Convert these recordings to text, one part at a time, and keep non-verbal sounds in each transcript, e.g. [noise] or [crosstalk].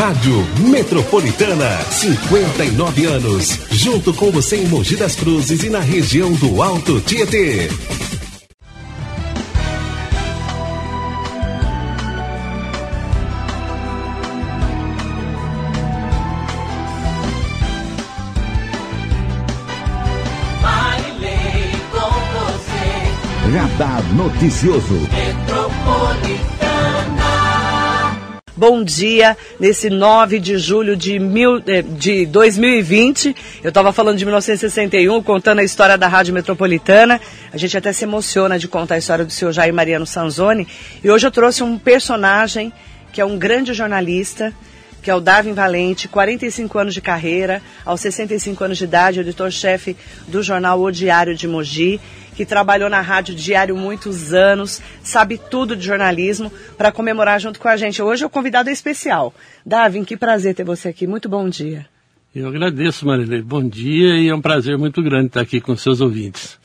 Rádio Metropolitana, 59 anos. Junto com você em Mogi das Cruzes e na região do Alto Tietê. Radar Noticioso. Bom dia, nesse 9 de julho de, mil, eh, de 2020. Eu estava falando de 1961, contando a história da Rádio Metropolitana. A gente até se emociona de contar a história do seu Jair Mariano Sanzoni. E hoje eu trouxe um personagem que é um grande jornalista, que é o Darwin Valente, 45 anos de carreira, aos 65 anos de idade, editor-chefe do jornal O Diário de Mogi que trabalhou na Rádio Diário muitos anos, sabe tudo de jornalismo, para comemorar junto com a gente. Hoje o convidado é especial. Davin, que prazer ter você aqui. Muito bom dia. Eu agradeço, Marilei. Bom dia e é um prazer muito grande estar aqui com seus ouvintes.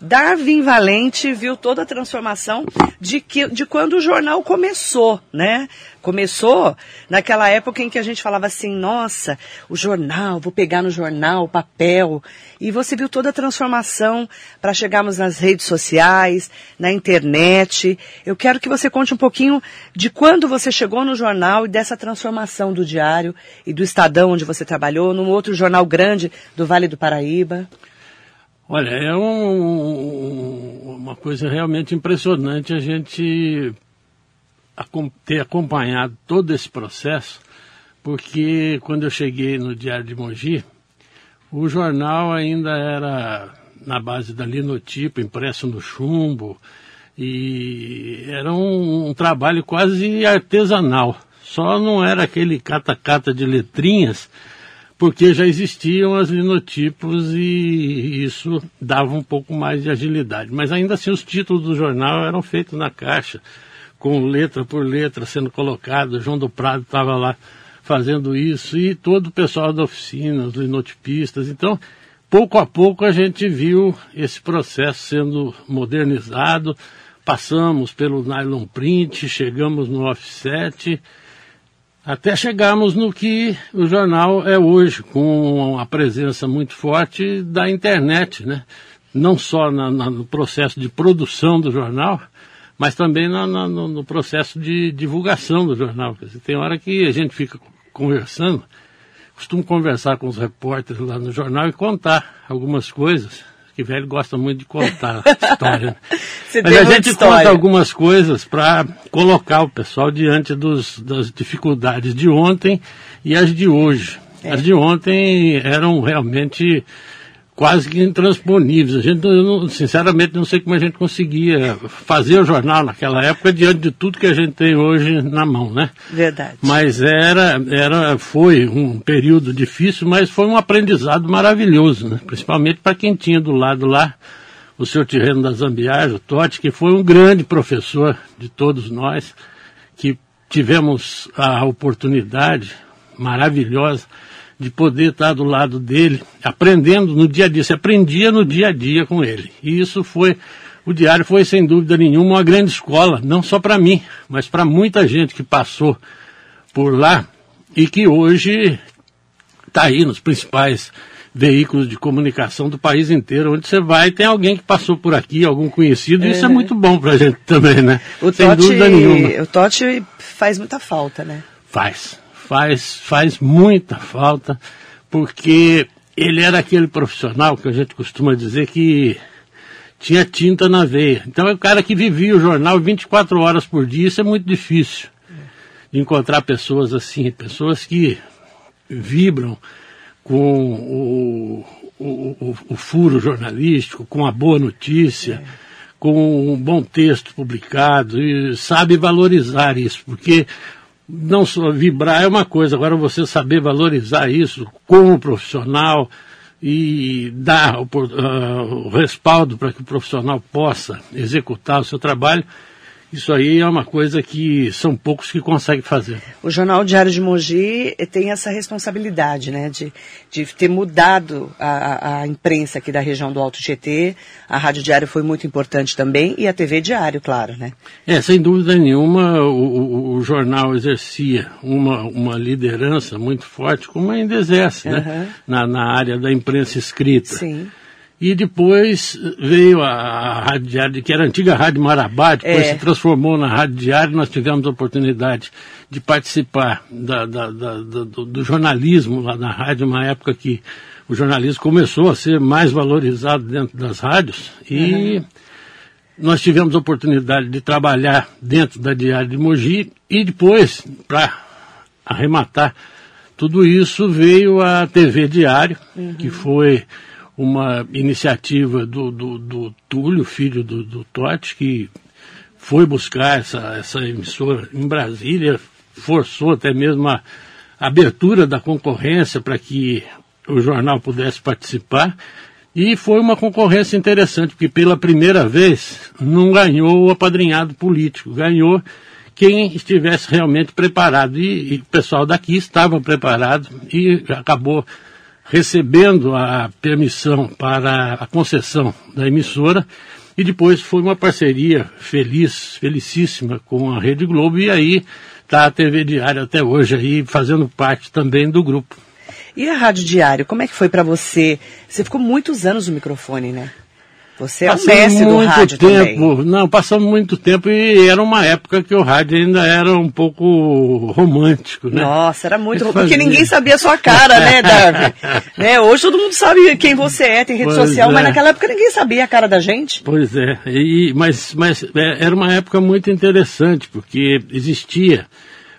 Darwin Valente viu toda a transformação de, que, de quando o jornal começou, né? Começou naquela época em que a gente falava assim, nossa, o jornal, vou pegar no jornal, o papel. E você viu toda a transformação para chegarmos nas redes sociais, na internet. Eu quero que você conte um pouquinho de quando você chegou no jornal e dessa transformação do diário e do Estadão, onde você trabalhou, num outro jornal grande do Vale do Paraíba. Olha, é um, uma coisa realmente impressionante a gente ter acompanhado todo esse processo, porque quando eu cheguei no Diário de Mogi, o jornal ainda era na base da linotipo, impresso no chumbo, e era um, um trabalho quase artesanal. Só não era aquele cata-cata de letrinhas, porque já existiam as linotipos e isso dava um pouco mais de agilidade. Mas ainda assim os títulos do jornal eram feitos na caixa, com letra por letra sendo colocado. João do Prado estava lá fazendo isso e todo o pessoal da oficina, os linotipistas. Então, pouco a pouco a gente viu esse processo sendo modernizado. Passamos pelo nylon print, chegamos no offset até chegarmos no que o jornal é hoje, com a presença muito forte da internet, né? Não só na, na, no processo de produção do jornal, mas também na, no, no, processo de divulgação do jornal. Dizer, tem hora que a gente fica conversando, costumo conversar com os repórteres lá no jornal e contar algumas coisas que velho gosta muito de contar [laughs] história. Mas a gente história. conta algumas coisas para colocar o pessoal diante dos, das dificuldades de ontem e as de hoje. É. As de ontem eram realmente quase que intransponíveis. A gente, eu, sinceramente, não sei como a gente conseguia fazer o jornal naquela época diante de tudo que a gente tem hoje na mão, né? Verdade. Mas era, era, foi um período difícil, mas foi um aprendizado maravilhoso, né? Principalmente para quem tinha do lado lá o seu Tirreno da Zambiage, o Totti, que foi um grande professor de todos nós, que tivemos a oportunidade maravilhosa de poder estar do lado dele, aprendendo no dia a dia. Se aprendia no dia a dia com ele. E isso foi, o diário foi sem dúvida nenhuma uma grande escola, não só para mim, mas para muita gente que passou por lá e que hoje está aí nos principais veículos de comunicação do país inteiro. Onde você vai, tem alguém que passou por aqui, algum conhecido, e isso é muito bom para a gente [laughs] também, né? O Sem Totti, dúvida nenhuma. O Totti faz muita falta, né? Faz faz, faz muita falta, porque ele era aquele profissional que a gente costuma dizer que tinha tinta na veia. Então é o cara que vivia o jornal 24 horas por dia, isso é muito difícil de encontrar pessoas assim, pessoas que vibram com o, o, o, o furo jornalístico, com a boa notícia, é. com um bom texto publicado, e sabe valorizar isso, porque não só vibrar é uma coisa, agora você saber valorizar isso como profissional e dar o, uh, o respaldo para que o profissional possa executar o seu trabalho, Isso aí é uma coisa que são poucos que conseguem fazer. O Jornal Diário de Mogi tem essa responsabilidade, né, de, de ter mudado a, a imprensa aqui da região do Alto Tietê. A Rádio Diário foi muito importante também e a TV Diário, claro, né? É, sem dúvida nenhuma, o, o, o jornal exercia uma, uma liderança muito forte, como ainda exerce, uhum. né, na, na área da imprensa escrita. Sim. E depois veio a, Rádio Diário, que era a antiga Rádio Marabá, depois é. se transformou na Rádio Diário, nós tivemos a oportunidade de participar da, da, da, do, do, jornalismo lá na rádio, uma época que o jornalismo começou a ser mais valorizado dentro das rádios e uhum. nós tivemos a oportunidade de trabalhar dentro da Diário de Mogi e depois, para arrematar tudo isso, veio a TV Diário, uhum. que foi uma iniciativa do, do, do Túlio, filho do, do Totti, que foi buscar essa, essa emissora em Brasília, forçou até mesmo a abertura da concorrência para que o jornal pudesse participar. E foi uma concorrência interessante, porque pela primeira vez não ganhou o apadrinhado político, ganhou quem estivesse realmente preparado. E, e o pessoal daqui estava preparado e acabou recebendo a permissão para a concessão da emissora e depois foi uma parceria feliz, felicíssima com a Rede Globo e aí está a TV Diário até hoje aí fazendo parte também do grupo. E a Rádio Diário, como é que foi para você? Você ficou muitos anos no microfone, né? Você é o mestre do rádio tempo, também. Não, passamos muito tempo e era uma época que o rádio ainda era um pouco romântico, né? Nossa, era muito romântico, porque ninguém sabia a sua cara, né, [laughs] Darwin? né? Hoje todo mundo sabe quem você é, tem rede pois social, é. mas naquela época ninguém sabia a cara da gente. Pois é, e, mas, mas é, era uma época muito interessante, porque existia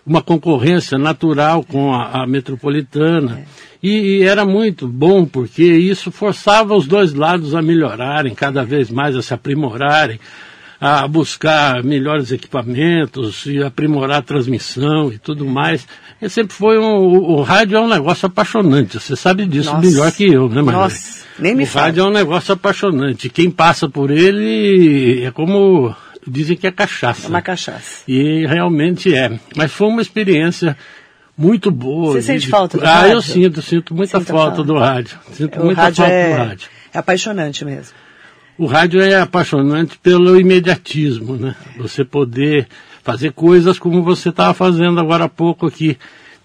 uma concorrência natural com a, a metropolitana. É. E, e, era muito bom, porque isso forçava os dois lados a melhorarem, cada vez mais a se aprimorarem, a buscar melhores equipamentos e aprimorar a transmissão e tudo mais. E sempre foi um. O, o rádio é um negócio apaixonante, você sabe disso Nossa. melhor que eu, né, Maria? Nossa, nem me O rádio é um negócio apaixonante. Quem passa por ele é como. Dizem que é cachaça. É uma cachaça. E realmente é. Mas foi uma experiência muito boa. Você sente falta do ah, rádio? Ah, eu sinto, sinto muita falta, falta, do rádio. Sinto o muita rádio falta é, do rádio. É apaixonante mesmo. O rádio é apaixonante pelo imediatismo, né? Você poder fazer coisas como você estava fazendo agora há pouco aqui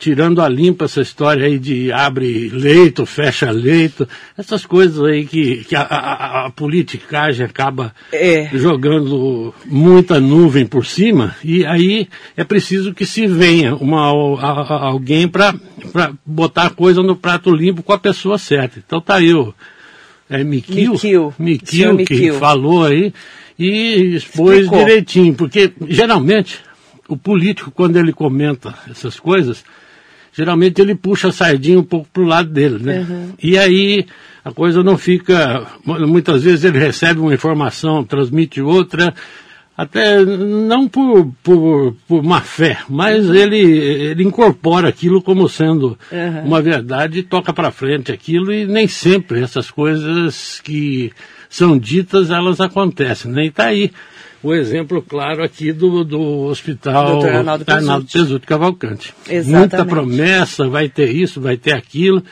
tirando a limpa essa história aí de abre leito, fecha leito, essas coisas aí que, que a, a, a politicagem acaba é. jogando muita nuvem por cima, e aí é preciso que se venha uma, a, alguém para botar a coisa no prato limpo com a pessoa certa. Então tá aí o é, Miquil, Miquil, que falou aí e expôs Explicou. direitinho, porque geralmente o político, quando ele comenta essas coisas, geralmente ele puxa a sardinha um pouco para o lado dele, né? Uhum. E aí a coisa não fica. Muitas vezes ele recebe uma informação, transmite outra, até não por, por, por má fé, mas uhum. ele, ele incorpora aquilo como sendo uhum. uma verdade e toca para frente aquilo, e nem sempre essas coisas que são ditas elas acontecem, né? E está aí o exemplo claro aqui do, do hospital Dr. Arnaldo Pesutti Cavalcante. Exatamente. Muita promessa, vai ter isso, vai ter aquilo.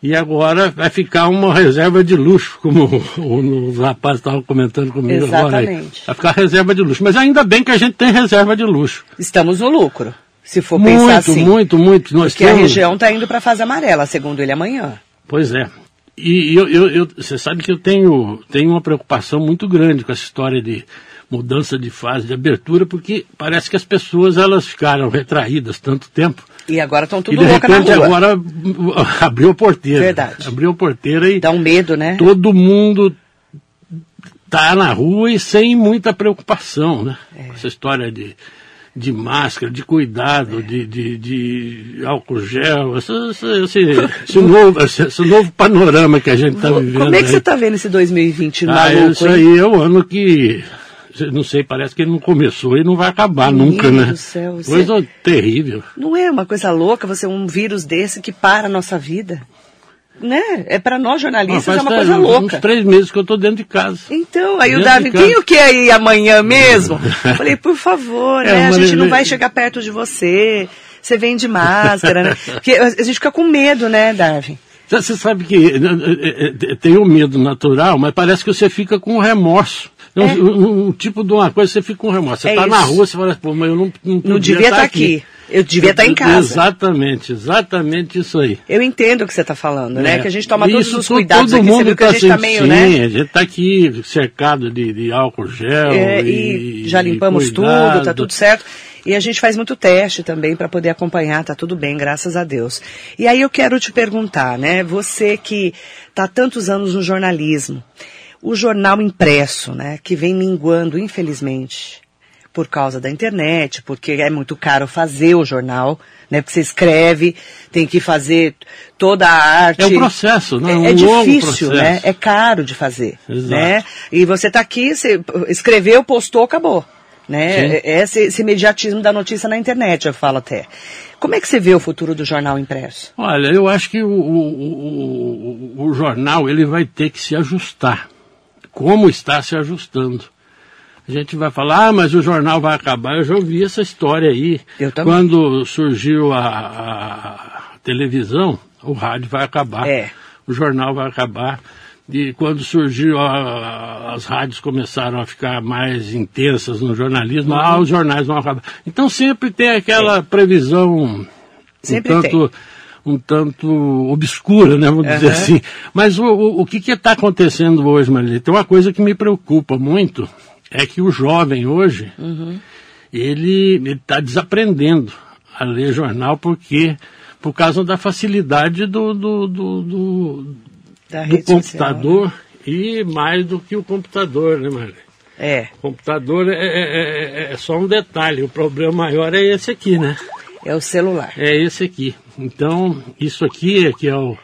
E agora vai ficar uma reserva de luxo, como [laughs] o, o rapaz estava comentando comigo Exatamente. agora. Aí. Vai ficar reserva de luxo. Mas ainda bem que a gente tem reserva de luxo. Estamos no lucro, se for muito, pensar assim. Muito, muito, muito. Porque temos... a região está indo para a fase amarela, segundo ele, amanhã. Pois é. E eu, eu, eu, você sabe que eu tenho, tenho uma preocupação muito grande com essa história de mudança de fase de abertura, porque parece que as pessoas elas ficaram retraídas tanto tempo. E agora estão tudo e de repente agora [laughs] abriu a porteira. Verdade. Abriu a porteira e dá um medo, né? Todo mundo tá na rua e sem muita preocupação, né? É. Essa história de de máscara, de cuidado, é. de, de, de, álcool gel, esse, esse, [laughs] esse, novo, esse, novo panorama que a gente está vivendo. Como é que você está vendo esse 2020 ah, maluco? Isso aí é o ano que não sei, parece que ele não começou e não vai acabar Meu nunca, né? Do céu, coisa você... terrível. Não é uma coisa louca você um vírus desse que para a nossa vida? né? É para nós jornalistas Ah, é uma faz coisa uns- louca. Uns três meses que eu estou dentro de casa. Então, aí o Dentro Davi, de casa. tem o que aí amanhã mesmo? [laughs] Falei, por favor, É, né? A gente não vai chegar perto de você. Você vem de máscara, né? [laughs] Porque a gente fica com medo, né, Davi? Você sabe que eh, eh, eh, tem o medo natural, mas parece que você fica com remorso. Um, É. um- um tipo de uma coisa, você fica com remorso. Você É está na rua, você fala, pô, mas eu não Não, Não devia estar tá aqui. Eu devia estar em casa. Exatamente, exatamente isso aí. Eu entendo o que você está falando, né? É. Que a gente toma todos Isso, os to- cuidados todo aqui. Você mundo viu que a tá gente está assim, meio, sim, né? a gente está aqui cercado de, de álcool gel. É, e, e já limpamos e tudo, cuidado. tá tudo certo. E a gente faz muito teste também para poder acompanhar, tá tudo bem, graças a Deus. E aí eu quero te perguntar, né? Você que tá há tantos anos no jornalismo, o jornal impresso, né? Que vem minguando, infelizmente, por causa da internet, porque é muito caro fazer o jornal, né? Porque você escreve, tem que fazer toda a arte. É um processo, né? É, um é longo difícil, processo. né? É caro de fazer, Exato. né? E você está aqui, você escreveu, postou, acabou. Né? É- é Esse, esse imediatismo da notícia na internet, eu falo até. Como é que você vê o futuro do jornal impresso? Olha, eu acho que o, o, o, o jornal ele vai ter que se ajustar, como está se ajustando. A gente vai falar, ah, mas o jornal vai acabar. Eu já ouvi essa história aí. Eu também. Quando surgiu a, a televisão, o rádio vai acabar. É. O jornal vai acabar. E quando surgiu, a- as rádios começaram a ficar mais intensas no jornalismo, Uhum. ah, os jornais vão acabar. Então sempre tem aquela previsão Sempre um tanto, um tanto obscura, né, vamos dizer Aham. assim. Mas o, o, o que está acontecendo hoje, Maria? Tem uma coisa que me preocupa muito, é que o jovem hoje, Uhum. ele está desaprendendo a ler jornal porque por causa da facilidade do, do, do, do, do rede social, computador e mais do que o computador, né, Maria? né? É, O computador é, é- é- é só um detalhe, o problema maior é esse aqui, né? É o celular. É esse aqui. Então, isso aqui é que é o.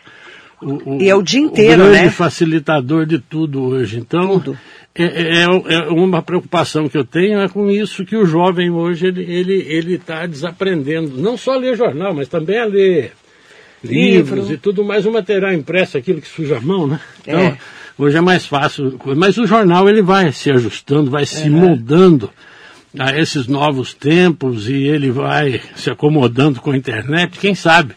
o- E é o dia inteiro, o grande né? facilitador de tudo hoje. Então, Tudo. É, é- é uma preocupação que eu tenho é com isso que o jovem hoje ele ele ele está desaprendendo, não só a ler jornal, mas também a ler Livro. livros e tudo mais o material impresso, aquilo que suja a mão, né? Então, É. hoje é mais fácil. Mas o jornal ele vai se ajustando, vai se moldando a esses novos tempos e ele vai se acomodando com a internet, quem sabe.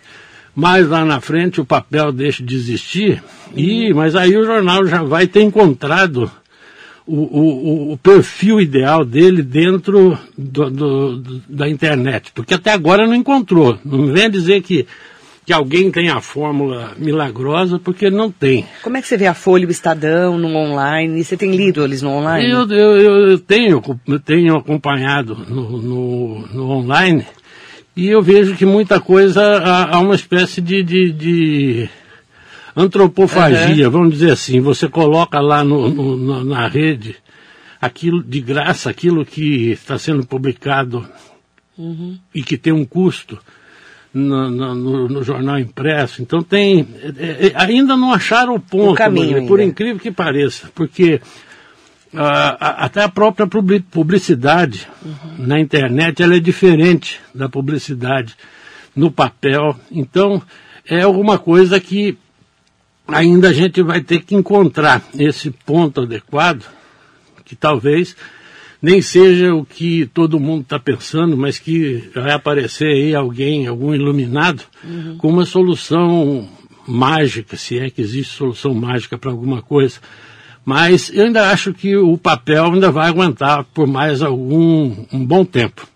Mais lá na frente o papel deixa de existir, e, mas aí o jornal já vai ter encontrado o, o, o perfil ideal dele dentro do- do- da internet. Porque até agora não encontrou. Não vem dizer que, que alguém tem a fórmula milagrosa, porque não tem. Como é que você vê a Folha o Estadão no online? Você tem lido eles no online? Eu, eu, eu- tenho, eu tenho acompanhado no, no, no online e eu vejo que muita coisa há, há uma espécie de, de, de antropofagia, vamos dizer assim. Você coloca lá no, no- na rede aquilo de graça, aquilo que está sendo publicado e que tem um custo no, no- no- jornal impresso. Então tem. é, é, ainda não acharam o ponto, caminho Maria, por incrível que pareça, porque ah, a- até a própria publi- publicidade na internet ela é diferente da publicidade no papel. Então é alguma coisa que ainda a gente vai ter que encontrar esse ponto adequado, que talvez nem seja o que todo mundo está pensando, mas que vai aparecer aí alguém, algum iluminado, com uma solução mágica, se é que existe solução mágica para alguma coisa. Mas eu ainda acho que o papel ainda vai aguentar por mais algum um bom tempo.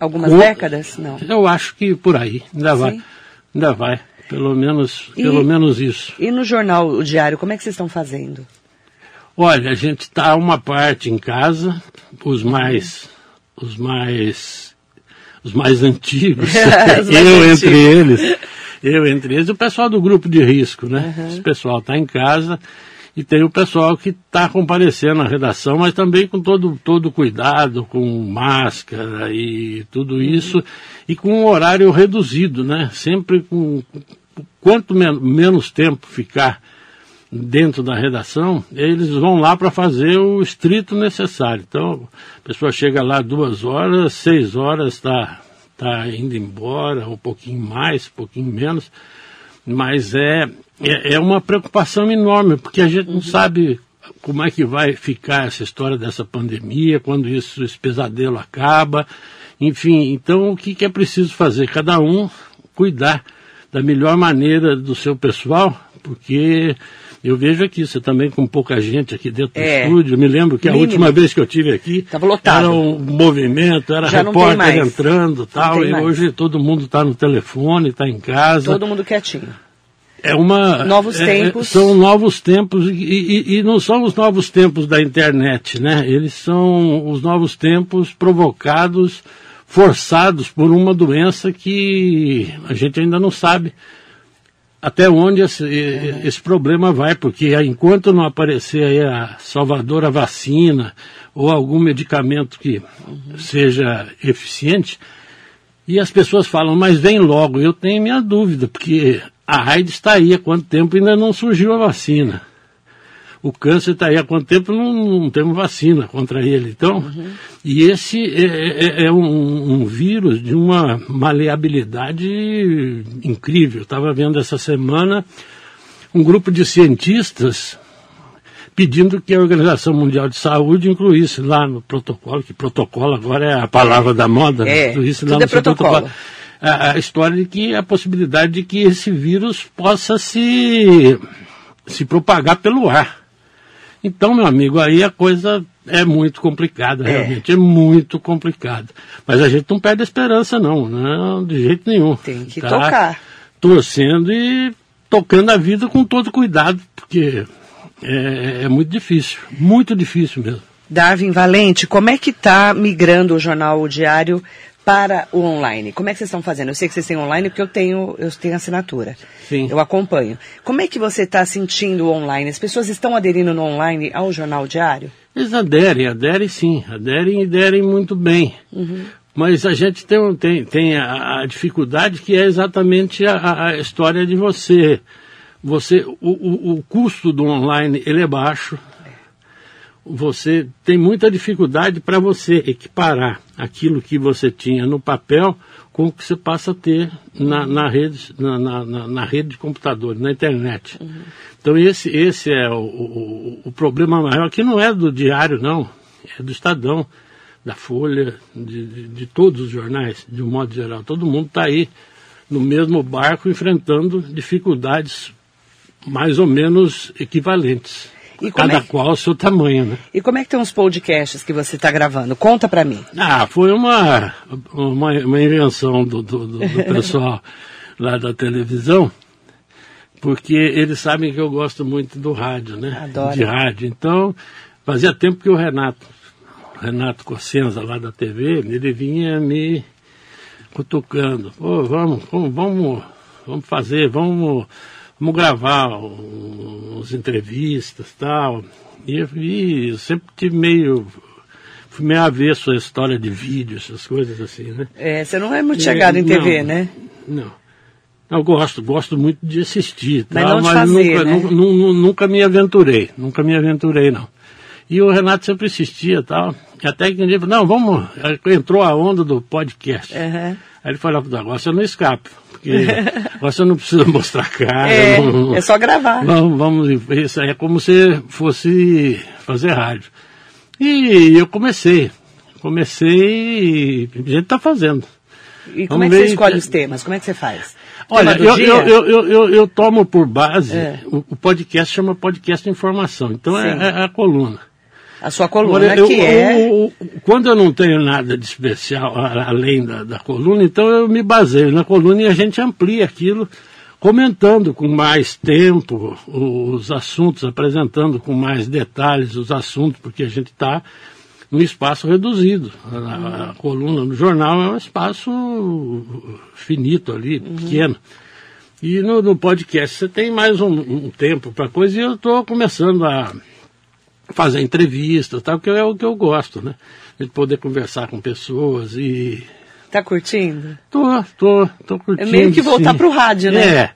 Algumas décadas? Não. Eu acho que por aí ainda vai, Sim. ainda vai, pelo menos, E- pelo menos isso. E no jornal, o diário, como é que vocês estão fazendo? Olha, a gente está uma parte em casa, os mais, os mais, os mais antigos, [laughs] Os mais eu antigos. entre eles, eu entre eles, o pessoal do grupo de risco, né? Esse pessoal está em casa e tem o pessoal que está comparecendo à redação, mas também com todo todo cuidado, com máscara e tudo isso e com um horário reduzido, né? Sempre com quanto men- menos tempo ficar dentro da redação, eles vão lá para fazer o estrito necessário. Então, a pessoa chega lá duas horas, seis horas está tá indo embora, um pouquinho mais, um pouquinho menos. Mas é, é, é uma preocupação enorme, porque a gente não sabe como é que vai ficar essa história dessa pandemia, quando isso, esse pesadelo acaba. Enfim, então o que, que é preciso fazer? Cada um cuidar da melhor maneira do seu pessoal, porque eu vejo aqui, você também com pouca gente aqui dentro É. do estúdio. Me lembro que a Mínimo. última vez que eu tive aqui era um movimento, era Já repórter entrando tal. E mais. hoje todo mundo está no telefone, está em casa. Todo mundo quietinho. É uma. Novos é- tempos. São novos tempos e, e- e não são os novos tempos da internet, né? Eles são os novos tempos provocados, forçados por uma doença que a gente ainda não sabe até onde esse, esse problema vai, porque enquanto não aparecer aí a salvadora vacina ou algum medicamento que seja eficiente, e as pessoas falam, mas vem logo. Eu tenho minha dúvida, porque a AIDS está aí há quanto tempo ainda não surgiu a vacina. O câncer está aí há quanto tempo não, não temos vacina contra ele. Então, e esse é, é- é um, um vírus de uma maleabilidade incrível. Estava vendo essa semana um grupo de cientistas pedindo que a Organização Mundial de Saúde incluísse lá no protocolo, que protocolo agora é a palavra da moda, É, incluísse lá no é protocolo. A, a história de que a possibilidade de que esse vírus possa se, se propagar pelo ar. Então, meu amigo, aí a coisa é muito complicada, É. realmente, é muito complicada. Mas a gente não perde a esperança, não, não de jeito nenhum. Tem que Tá tocar. Torcendo e tocando a vida com todo cuidado, porque é, é muito difícil, muito difícil mesmo. Darwin Valente, como é que está migrando o jornal O Diário para o online? Como é que vocês estão fazendo? Eu sei que vocês têm online porque eu tenho, eu tenho assinatura. Sim. Eu acompanho. Como é que você está sentindo o online? As pessoas estão aderindo no online ao jornal Diário? Eles aderem, aderem sim, aderem e aderem muito bem. Mas a gente tem, tem, tem a, a dificuldade que é exatamente a, a história de você. Você, o, o, o custo do online ele é baixo. Você tem muita dificuldade para você equiparar aquilo que você tinha no papel com o que você passa a ter na, na, rede, na, na, na- rede de computadores, na internet. Então esse, esse é o, o, o problema maior, que não é do diário, não, é do Estadão, da Folha, de, de, de todos os jornais, de um modo geral. Todo mundo está aí no mesmo barco enfrentando dificuldades mais ou menos equivalentes. E cada é- qual o seu tamanho, né? E como é que estão os podcasts que você está gravando? Conta para mim. Ah, foi uma, uma, uma invenção do, do, do- do [laughs] pessoal lá da televisão, porque eles sabem que eu gosto muito do rádio, né? Adoro. De rádio. Então, fazia tempo que o Renato, Renato Cossenza lá da TV, ele vinha me cutucando. Pô, vamos, vamos, vamos, vamos fazer, vamos, vamos gravar uns entrevistas e tal. E, eu- e eu sempre tive meio. Fui meio avesso à história de vídeo, essas coisas assim, né? É, você não é muito chegado em TV, Não. né? Não. Eu gosto, gosto muito de assistir, Mas tal, não de fazer, nunca, né? nunca, nu- nu- nunca me aventurei, nunca me aventurei, não. E o Renato sempre assistia e tal. Até que um dia, falou, não, vamos, entrou a onda do podcast. Aham. Aí ele falou, agora você não escapa, porque [laughs] agora você não precisa mostrar cara. É, não- é só gravar. Vamos, vamos, isso aí é como se fosse fazer rádio. E eu comecei, comecei e a gente está fazendo. E como Vamos é que você ver- escolhe os temas? Como é que você faz? Olha, eu, eu, eu, eu, eu, tomo por base, É. o, podcast chama podcast de informação, então é, Sim. é a coluna. A sua coluna, Agora, eu- que é... o- o- quando eu não tenho nada de especial além da, da coluna, então eu me baseio na coluna e a gente amplia aquilo, comentando com mais tempo os assuntos, apresentando com mais detalhes os assuntos, porque a gente está num espaço reduzido. A, a coluna no jornal é um espaço finito ali, pequeno. E no, no podcast você tem mais um, um tempo para coisa e eu estou começando a fazer entrevistas, tal, que é o que eu gosto, né? De poder conversar com pessoas e. Tá curtindo? Tô, tô, tô curtindo. meio que voltar pro rádio, né? É,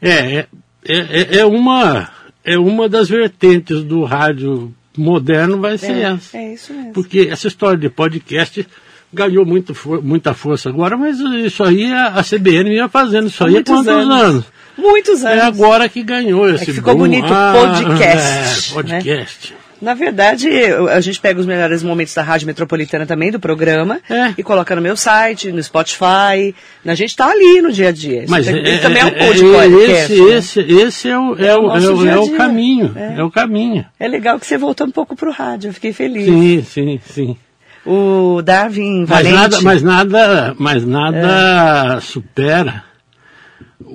é, é, é, é uma, é uma das vertentes do rádio moderno, vai ser É, essa. é isso mesmo. Porque essa história de podcast ganhou muito, muita força agora, mas isso aí a, CBN vinha fazendo isso aí há quantos anos. anos? Muitos É anos. agora que ganhou esse que ficou boom. bonito, Ah, podcast, É, podcast. Na verdade, eu- a gente pega os melhores momentos da Rádio Metropolitana também, do programa, É. e coloca no meu site, no Spotify. A gente tá ali no dia a dia. Mas tem- é, isso também é um é- podcast. esse, né? esse, esse é o, é, o o, é, o, é o caminho. É. É. o caminho. É legal que você voltou um pouco pro rádio, eu fiquei feliz. Sim, sim, sim. O Darwin Mas Valente. nada, mas nada, mas nada supera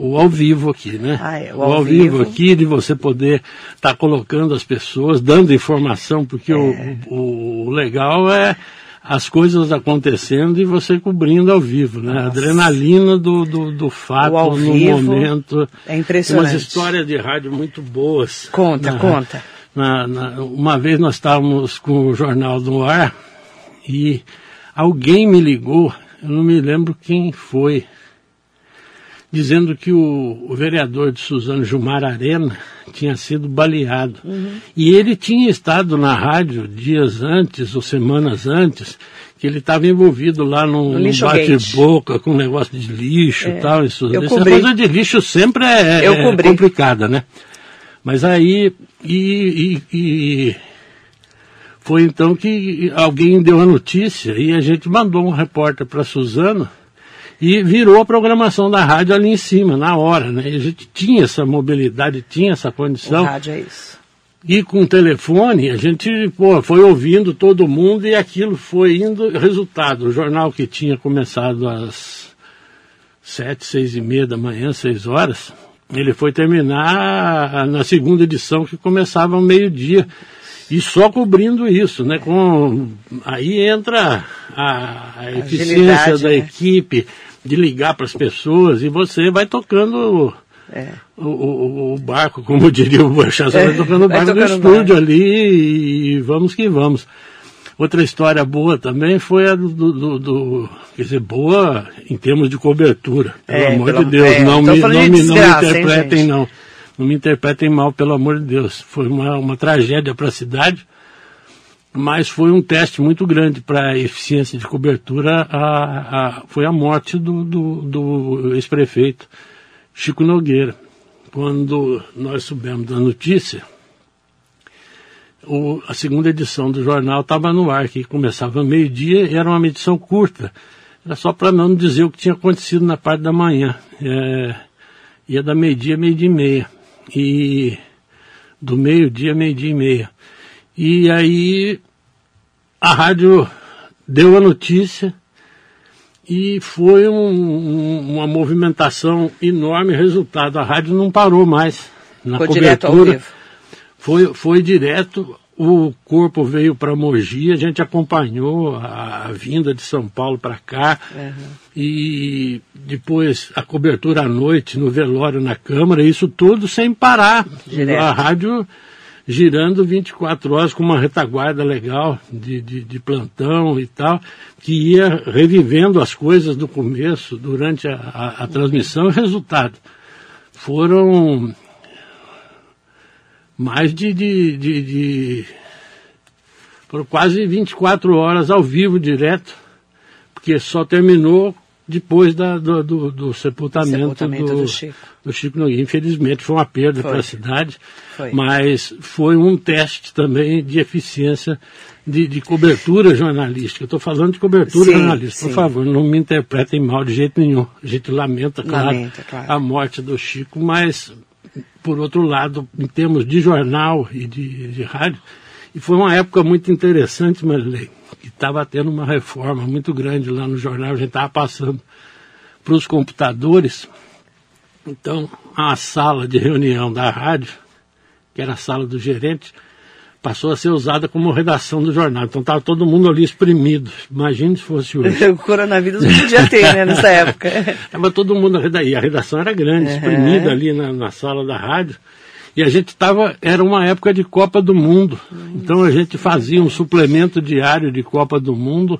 o ao vivo aqui, né? Ah, é, o o ao ao vivo. vivo. aqui, de você poder estar colocando as pessoas, dando informação, porque É. o, o, o legal é as coisas acontecendo e você cobrindo ao vivo, né? A adrenalina do, do, do fato ao no vivo momento. é impressionante. Umas histórias de rádio muito boas. Conta, Na- conta. na- na- uma vez nós estávamos com o jornal no ar e alguém me ligou, eu não me lembro quem foi, dizendo que o, o vereador de Suzano Gilmar Arena tinha sido baleado. Uhum. E ele tinha estado na rádio dias antes ou semanas antes, que ele estava envolvido lá num, bate-boca com um negócio de lixo e tal. Isso, essa coisa de lixo sempre é, é complicada, né? Mas aí, e, e- e foi então que alguém deu a notícia e a gente mandou um repórter para Suzano e virou a programação da rádio ali em cima, na hora, né? E a gente tinha essa mobilidade, tinha essa O condição. rádio é isso. E com o telefone, a gente pô, foi ouvindo todo mundo e aquilo foi indo. Resultado, o jornal que tinha começado às sete, seis e meia da manhã, seis horas, ele foi terminar na segunda edição que começava ao meio-dia. E só cobrindo isso, né? Com, aí entra a, a eficiência da né? equipe de ligar para as pessoas e você vai tocando É. o, o, o barco, como [laughs] diria o Boechat, você É, vai tocando o barco do tocando o estúdio barco. ali e vamos que vamos. Outra história boa também foi a do, do- do- quer dizer, boa em termos de cobertura, pelo É, amor pelo- de Deus, é, não, me, não, de me, não me hein, interpretem gente? não, não me interpretem mal, pelo amor de Deus, foi uma, uma tragédia para a cidade, mas foi um teste muito grande para a eficiência de cobertura, a, a- foi a morte do, do, do ex-prefeito Chico Nogueira. Quando nós soubemos da notícia, o- a segunda edição do jornal estava no ar, que começava meio-dia e era uma edição curta. Era só para não dizer o que tinha acontecido na parte da manhã. É, ia da meio-dia, meio-dia e meia. E do meio-dia, meio-dia e meia. E aí a rádio deu a notícia e foi um- um- uma movimentação enorme. Resultado, a rádio não parou mais na ao cobertura. Foi, foi direto, o corpo veio para Mogi, a gente acompanhou a, a vinda de São Paulo para cá. E depois a cobertura à noite no velório na Câmara, isso tudo sem parar. Direto. A rádio girando 24 horas com uma retaguarda legal de, de, de plantão e tal, que ia revivendo as coisas do começo, durante a, a, a transmissão. O resultado foram mais de, de, de, de- foram quase 24 horas ao vivo direto, porque só terminou depois da, do, do, do sepultamento, Sepultamento do, Chico. do Chico Nogueira. Infelizmente foi uma perda para a cidade, Foi. mas foi um teste também de eficiência de, de cobertura jornalística. Estou falando de cobertura Sim, jornalística. Por sim. favor, não me interpretem mal de jeito nenhum. A gente lamenta, claro, Lamenta, claro. a morte do Chico, mas por outro lado, em termos de jornal e de, de rádio, e foi uma época muito interessante, Marilei, que estava tendo uma reforma muito grande lá no jornal, a gente estava passando para os computadores. Então, a sala de reunião da rádio, que era a sala do gerente, passou a ser usada como redação do jornal. Então estava todo mundo ali exprimido. Imagine se fosse hoje. [laughs] O coronavírus não podia ter, né, nessa época. [laughs] Estava todo mundo. E a redação era grande, espremida ali na, na sala da rádio. E a gente estava, era uma época de Copa do Mundo. Então a gente fazia um suplemento diário de Copa do Mundo,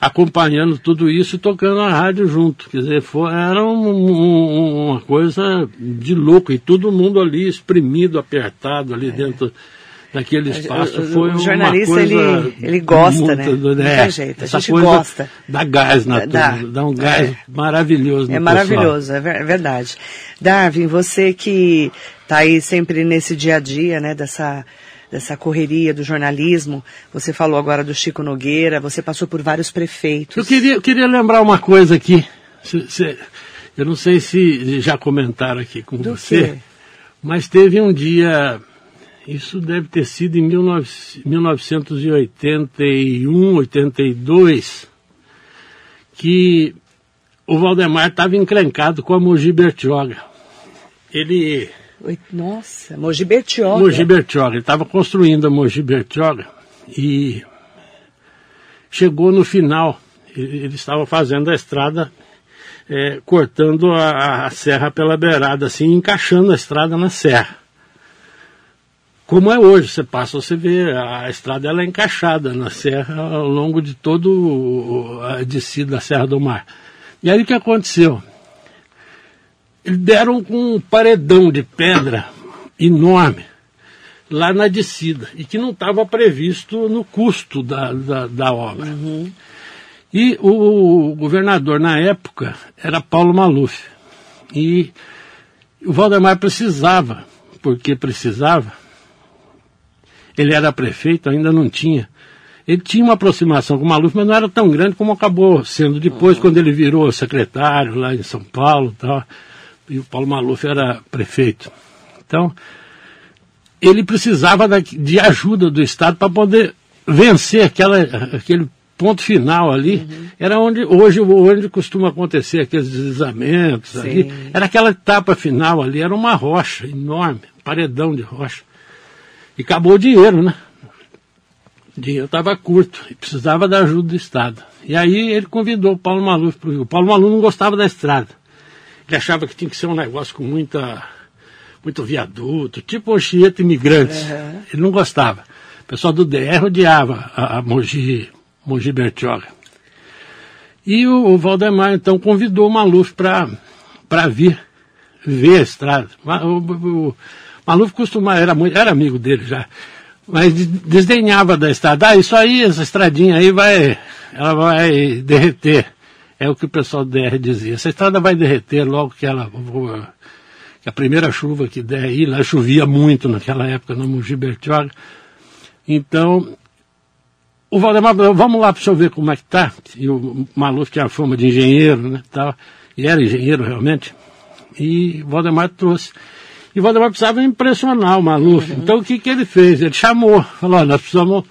acompanhando tudo isso e tocando a rádio junto. Quer dizer, foi, era um- um- uma coisa de louco. E todo mundo ali espremido, apertado ali dentro, daquele espaço foi o jornalista uma coisa ele, ele gosta, né? muito, Não é, tem jeito, a gente coisa gosta. Dá gás na Dá. turma, dá um gás É. maravilhoso no É maravilhoso, é ver- é verdade. Darwin, você que está aí sempre nesse dia a dia, né, dessa, dessa correria do jornalismo, você falou agora do Chico Nogueira, você passou por vários prefeitos. Eu queria, eu queria lembrar uma coisa aqui. Se- se- eu não sei se já comentaram aqui com Do você, quê? mas teve um dia, isso deve ter sido em 19, 1981, 82, que o Valdemar estava encrencado com a Mogi Bertioga. Ele Nossa, Mogi Bertioga. Mogi Bertioga. Ele estava construindo a Mogi Bertioga e chegou no final. Ele, estava fazendo a estrada, eh, cortando a, a serra pela beirada, assim, encaixando a estrada na serra. Como é hoje, você passa, você vê, a estrada ela é encaixada na serra ao longo de todo a descida da Serra do Mar. E aí o que aconteceu? Eles deram com um paredão de pedra enorme lá na descida e que não estava previsto no custo da, da, da obra. E o, governador na época era Paulo Maluf. E o Valdemar precisava, porque precisava, ele era prefeito, ainda não tinha. Ele tinha uma aproximação com o Maluf, mas não era tão grande como acabou sendo depois, quando ele virou secretário lá em São Paulo e tal. E o Paulo Maluf era prefeito. Então, ele precisava de ajuda do Estado para poder vencer aquela, aquele ponto final ali. Era onde hoje onde costuma acontecer aqueles deslizamentos ali. Era aquela etapa final ali, era uma rocha enorme, um paredão de rocha. E acabou o dinheiro, né? O dinheiro estava curto e precisava da ajuda do Estado. E aí ele convidou o Paulo Maluf para o Rio. O Paulo Maluf não gostava da estrada. Ele achava que tinha que ser um negócio com muita, muito viaduto, tipo Anchieta Imigrantes. Ele não gostava. O pessoal do DR odiava a, a Mogi, Mogi Bertioga. E o, o Valdemar, então, convidou o Maluf para vir ver a estrada. O, o Maluf costumava, era, muito, era amigo dele já, mas de- desdenhava da estrada. Ah, isso aí, essa estradinha aí vai, ela vai derreter. É o que o pessoal do DR dizia. Essa estrada vai derreter logo que ela que a primeira chuva que der aí, lá chovia muito naquela época no Mogi Bertioga. Então, o Valdemar vamos lá para o senhor ver como é que tá. E o Maluf tinha fama de engenheiro, né, tal, e era engenheiro realmente. E o Valdemar trouxe. E o Valdemar precisava impressionar o Maluf. Então o que, que ele fez? Ele chamou, falou, "Olha, nós precisamos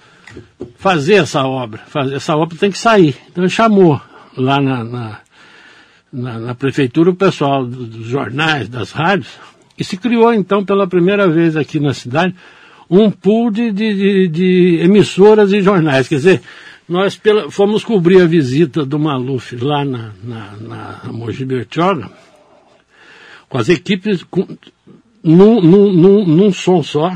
fazer essa obra, fazer, essa obra tem que sair. Então ele chamou lá na, na, na- na prefeitura o pessoal do- dos jornais, das rádios, e se criou então pela primeira vez aqui na cidade um pool de, de, de- de emissoras e jornais. Quer dizer, nós pela- fomos cobrir a visita do Maluf lá na, na, na Mogi Bertioga, com as equipes com, num, num, num, num som só,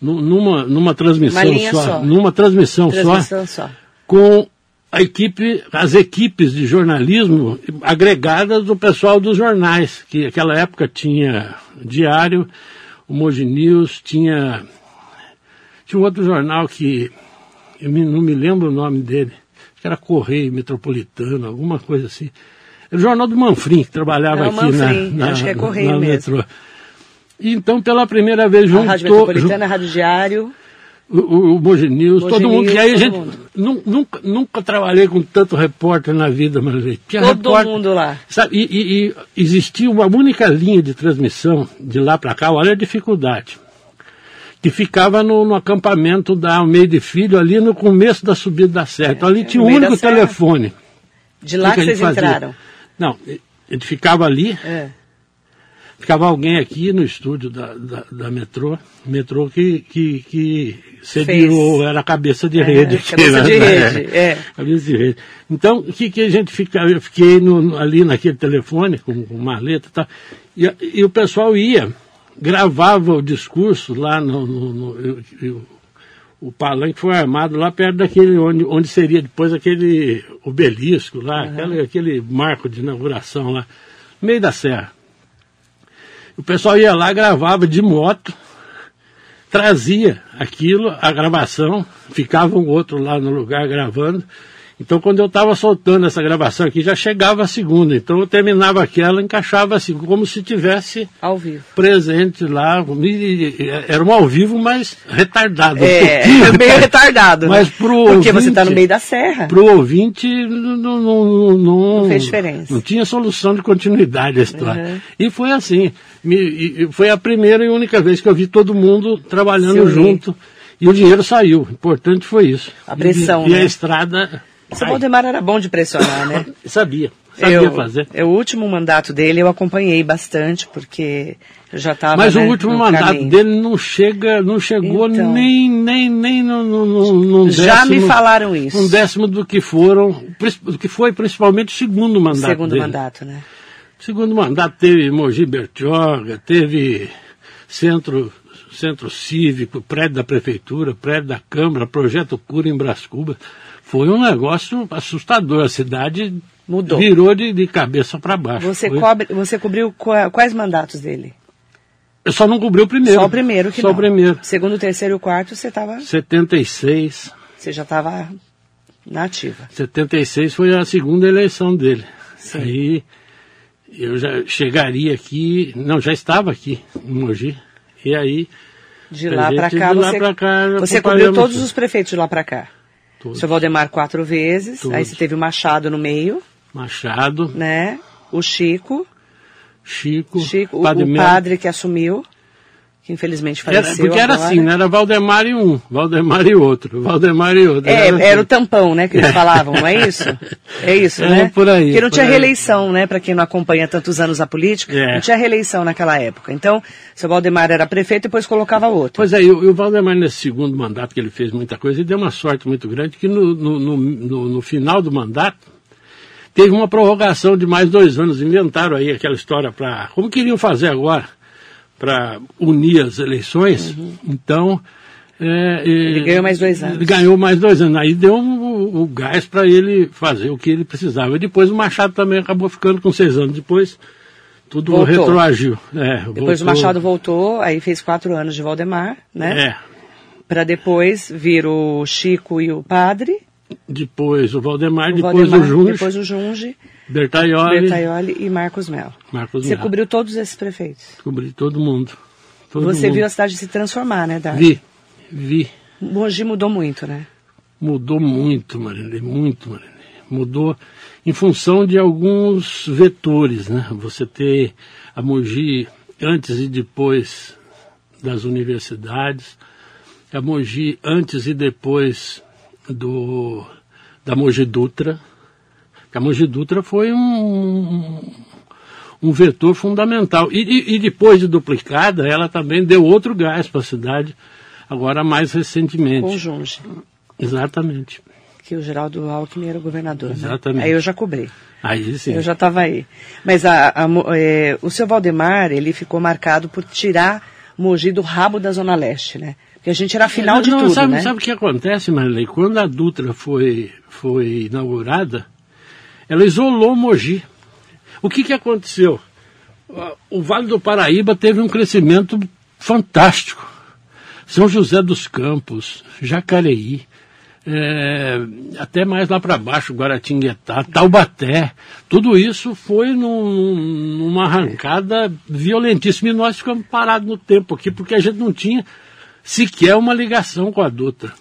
num- numa, numa transmissão só, só. numa transmissão, só, Transmissão só. com a equipe, as equipes de jornalismo agregadas do pessoal dos jornais, que naquela época tinha Diário, o Mogi News, tinha, tinha um outro jornal que eu me- não me lembro o nome dele, que era Correio Metropolitano, alguma coisa assim. Era o jornal do Manfrim, que trabalhava É o aqui na, Manfrim, na, acho que é Correio na mesmo. metrô. Então, pela primeira vez, A juntou, Rádio Metropolitana, a Rádio Diário. o, o, o Mogi News, Mogi todo mundo. News, E aí a gente nunca, nunca trabalhei com tanto repórter na vida, mas tinha Todo repórter, mundo lá. Sabe, e, e- e existia uma única linha de transmissão de lá para cá, olha a dificuldade. Que ficava no, no acampamento da Almeida Filho, ali no começo da subida da serra. Então ali tinha no um único telefone. De lá que, a gente vocês fazia? entraram. Não, ele ficava ali, É. ficava alguém aqui no estúdio da, da, da metrô, metrô que, que, que sediou, era a cabeça de É, rede. cabeça aqui, de né? rede, [laughs] é. Cabeça de rede. Então, o que, que a gente fica, eu fiquei no- ali naquele telefone com, com maleta e tal, e, e o pessoal ia, gravava o discurso lá no. no- no- eu- eu- o palanque foi armado lá perto daquele onde, onde seria depois aquele obelisco lá, aquele, aquele marco de inauguração lá, no meio da serra. O pessoal ia lá, gravava de moto, trazia aquilo, a gravação, ficava um outro lá no lugar gravando. Então, quando eu estava soltando essa gravação aqui, já chegava a segunda. Então, eu terminava aquela, encaixava assim, como se tivesse ao vivo. presente lá. Era um ao vivo, mas retardado. É, um [laughs] meio retardado. Mas né? pro Porque ouvinte, você está no meio da serra. Para o ouvinte, não, não, não, não, fez diferença. Não tinha solução de continuidade a história. Uhum. E foi assim. Me, foi a primeira e única vez que eu vi todo mundo trabalhando junto. E o dinheiro saiu. O importante foi isso. A pressão. E, né? e a estrada o Valdemar era bom de pressionar, né? [laughs] sabia, sabia eu, fazer. Eu, o último mandato dele eu acompanhei bastante, porque eu já estava. Mas né, o último mandato caminho. dele não chega, não chegou então, nem, nem, nem no, no, no, no Já décimo, me falaram isso. Um décimo do que foram, do que foi principalmente o segundo mandato. Segundo dele. mandato, né? Segundo mandato teve Mogi Bertioga, teve centro, centro cívico, prédio da prefeitura, prédio da Câmara, projeto Cura em Brascuba foi um negócio assustador. A cidade Mudou. virou de, de cabeça para baixo. Você, foi... cobre, você cobriu quais mandatos dele? Eu só não cobri o primeiro. Só o primeiro que Só não. o primeiro. Segundo, terceiro e quarto você estava... 76. Você já estava na ativa. 76 foi a segunda eleição dele. Sim. Aí eu já chegaria aqui, não, já estava aqui em Mogi. E aí... De lá para cá, de lá você, cá, você cobriu todos os prefeitos de lá para cá? Todos. Seu Valdemar quatro vezes, Todos. aí você teve o Machado no meio, Machado, né? O Chico, Chico, Chico o, Padre o padre que assumiu, que infelizmente Era, faleceu porque era agora. assim, né? Era Valdemar e um, Valdemar e outro, Valdemar e outro. É, assim. era o tampão, né, que eles [laughs] falavam, não é isso? É isso, É, né? por aí, Porque não tinha aí. reeleição, né, para quem não acompanha tantos anos a política, É. não tinha reeleição naquela época. Então, seu Valdemar era prefeito e depois colocava outro. Pois é, e o, e o Valdemar, nesse segundo mandato que ele fez muita coisa, ele deu uma sorte muito grande que no, no, no, no- no final do mandato teve uma prorrogação de mais dois anos. Inventaram aí aquela história para. Como queriam fazer agora? Para unir as eleições. Então. é, Ele ganhou mais dois anos. Ganhou mais dois anos. Aí deu o, o gás para ele fazer o que ele precisava. E depois o Machado também acabou ficando com seis anos. Depois tudo Voltou. retroagiu. É, Depois o voltou. Machado voltou, aí fez quatro anos de Valdemar, né? É. Para depois vir o Chico e o padre, Depois o Valdemar, o depois Valdemar, o Junge, depois o Junge, Bertaioli, Bertaioli e Marcos Melo. Marcos Você Melo. cobriu todos esses prefeitos. Cobri todo mundo. Todo Você mundo. viu a cidade se transformar, né, Dar? Vi, vi. Mogi mudou muito, né? Mudou muito, Marilene, muito, Marilene. Mudou em função de alguns vetores, né? Você ter a Mogi antes e depois das universidades, a Mogi antes e depois do, da Mogi Dutra. A Mogi Dutra foi um, um vetor fundamental. E, e- e depois de duplicada, ela também deu outro gás para a cidade, agora mais recentemente. Com Junge, Exatamente. que o Geraldo Alckmin era o governador. né? Exatamente. Aí eu já cobri. Aí sim. Eu já estava aí. Mas a- a é, o seu Valdemar, ele ficou marcado por tirar Mogi do rabo da Zona Leste, né? Porque a gente era a final de Não, tudo, sabe, né? sabe o que acontece, Marilei? Quando a Dutra foi, foi inaugurada, ela isolou Mogi. O que, que aconteceu? Ah, O Vale do Paraíba teve um crescimento fantástico. São José dos Campos, Jacareí, é, até mais lá para baixo, Guaratinguetá, Taubaté, tudo isso foi num- numa arrancada violentíssima e nós ficamos parados no tempo aqui porque a gente não tinha sequer uma ligação com a Dutra.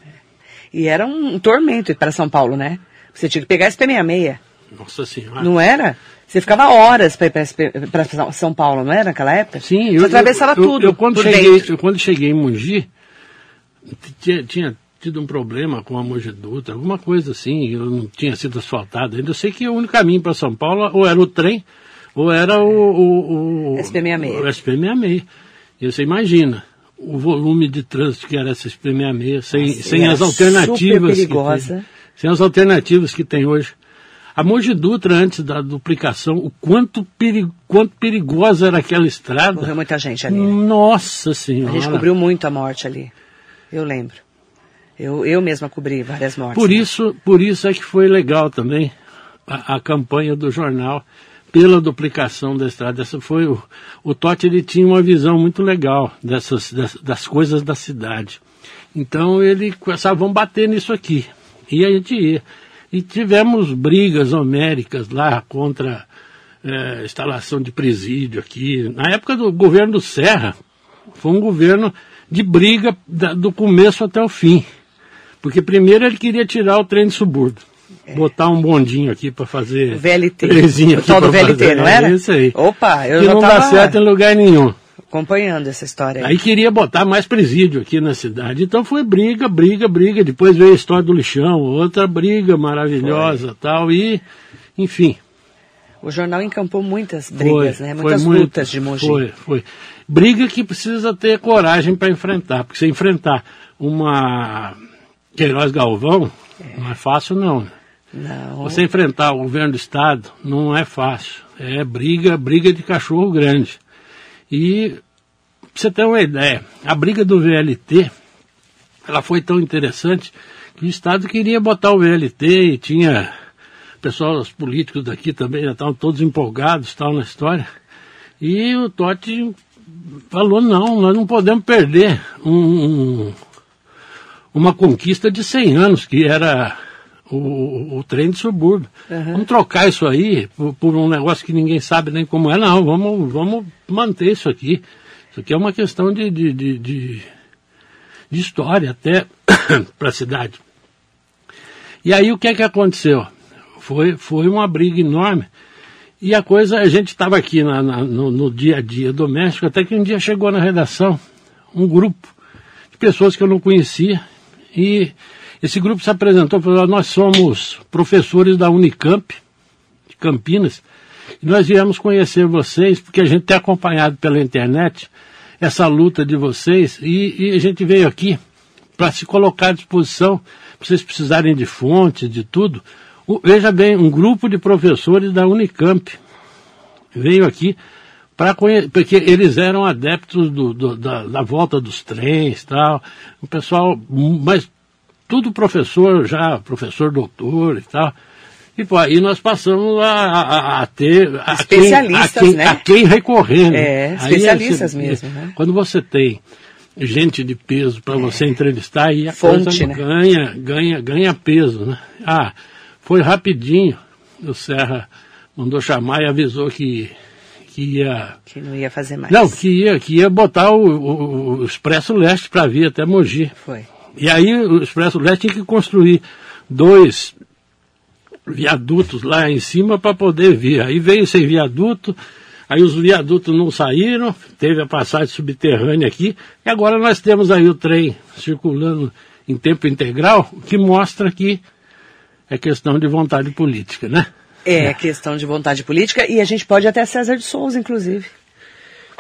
E era um tormento ir para São Paulo, né? Você tinha que pegar a SP66. Nossa Senhora. Não era? Você ficava horas para ir para São Paulo, não era naquela época? Sim, Você eu atravessava eu- tudo. Eu, quando, cheguei, eu quando cheguei em Mogi, tinha, tinha tido um problema com a Mogi Dutra, alguma coisa assim, eu não tinha sido asfaltado ainda. Eu sei que o único caminho para São Paulo ou era o trem, ou era o, o, o SP66. O SP66. E você imagina o volume de trânsito que era essa SP66, sem, Nossa, sem as alternativas. super que perigosa. tem, sem as alternativas que tem hoje. A Mogi Dutra, antes da duplicação, o quanto, peri, quanto perigosa era aquela estrada. Morreu muita gente ali. né? Nossa Senhora. A gente cobriu muito a morte ali. Eu lembro. Eu, eu mesma cobri várias mortes. Por né? isso, por isso é que foi legal também a, a campanha do jornal pela duplicação da estrada. Essa foi o, o Totti ele tinha uma visão muito legal dessas das, das coisas da cidade. Então ele começava, vamos bater nisso aqui. E a gente ia. E tivemos brigas homéricas lá contra é, instalação de presídio aqui. Na época do governo do Serra, foi um governo de briga da, do começo até o fim. Porque primeiro ele queria tirar o trem de subúrbio. É. Botar um bondinho aqui para fazer. O VLT. O tal do VLT, fazer. não era? É isso aí. Opa, eu que não tava dá certo em lugar nenhum. Acompanhando essa história. Aí. aí queria botar mais presídio aqui na cidade. Então foi briga, briga, briga. Depois veio a história do lixão, outra briga maravilhosa foi. tal. E, enfim. O jornal encampou muitas brigas, foi, né? Muitas lutas de Mogi. Foi, foi. Briga que precisa ter coragem para enfrentar. Porque se enfrentar uma Queiroz Galvão, é. não é fácil não. Não. Você enfrentar o governo do estado não é fácil. É briga, briga de cachorro grande. E você ter uma ideia, a briga do VLT, ela foi tão interessante que o estado queria botar o VLT e tinha pessoal, os políticos daqui também já estavam todos empolgados, tal na história. E o Totti falou não, nós não podemos perder um, um uma conquista de 100 anos, que era o, o trem de subúrbio. Uhum. Vamos trocar isso aí por, por, um negócio que ninguém sabe nem como é. Não, vamos, vamos manter isso aqui. Isso aqui é uma questão de, de, de, de, de história até [coughs] para a cidade. E aí o que é que aconteceu? Foi, foi uma briga enorme. E a coisa, a gente estava aqui na, na, no, no dia a dia doméstico, até que um dia chegou na redação um grupo de pessoas que eu não conhecia, e esse grupo se apresentou e falou, nós somos professores da Unicamp, de Campinas, e nós viemos conhecer vocês, porque a gente tem acompanhado pela internet essa luta de vocês, e, e a gente veio aqui para se colocar à disposição, para vocês precisarem de fontes, de tudo. O, veja bem, um grupo de professores da Unicamp veio aqui para porque eles eram adeptos do, do, da, da, volta dos trens tal, o pessoal, mas tudo professor já, professor doutor e tal. E pô, aí nós passamos a, a, a ter a especialistas, quem, a quem, né? A quem recorrendo. É, especialistas aí, mesmo, né? Quando você tem gente de peso para é. você entrevistar, aí a Fonte, coisa né? ganha, ganha, ganha peso, né? Ah, foi rapidinho. O Serra mandou chamar e avisou que que ia. Que não ia fazer mais. Não, que ia, que ia botar o, o, o Expresso Leste para vir até Mogi. Foi. E aí o Expresso Leste tinha que construir dois viadutos lá em cima para poder vir. Aí veio sem viaduto, aí os viadutos não saíram, teve a passagem subterrânea aqui, e agora nós temos aí o trem circulando em tempo integral, que mostra que é questão de vontade política, né? É questão de vontade política e a gente pode até César de Souza, inclusive.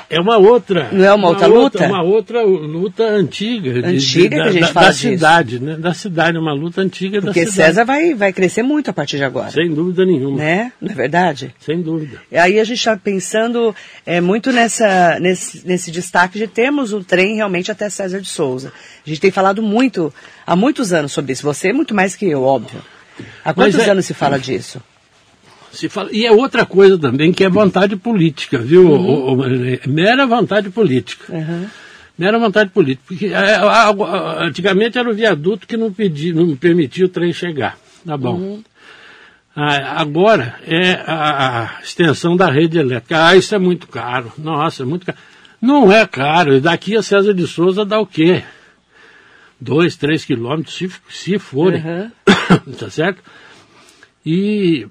É uma outra. Não é uma, outra, luta? Uma outra luta antiga. Antiga de, de, que a gente da, fala da disso. cidade, né? Da cidade, uma luta antiga Porque da cidade. César vai, vai crescer muito a partir de agora. Sem dúvida nenhuma. Né? Não é verdade? Sem dúvida. E aí a gente está pensando é, muito nessa, nesse, nesse destaque de termos o trem realmente até César de Souza. A gente tem falado muito, há muitos anos sobre isso. Você muito mais que eu, óbvio. Há quantos é- anos se fala disso? Se fala, e é outra coisa também que é vontade política, viu? O- o- é mera vontade política. Uhum. Mera vontade política. Porque é, a- antigamente era o viaduto que não, pedia, não permitia o trem chegar. Tá bom. Ah, agora é a, a extensão da rede elétrica. Ah, isso é muito caro. Nossa, é muito caro. Não é caro. E daqui a César de Souza dá o quê? Dois, três quilômetros, se, se forem. Uhum. [coughs] tá certo? E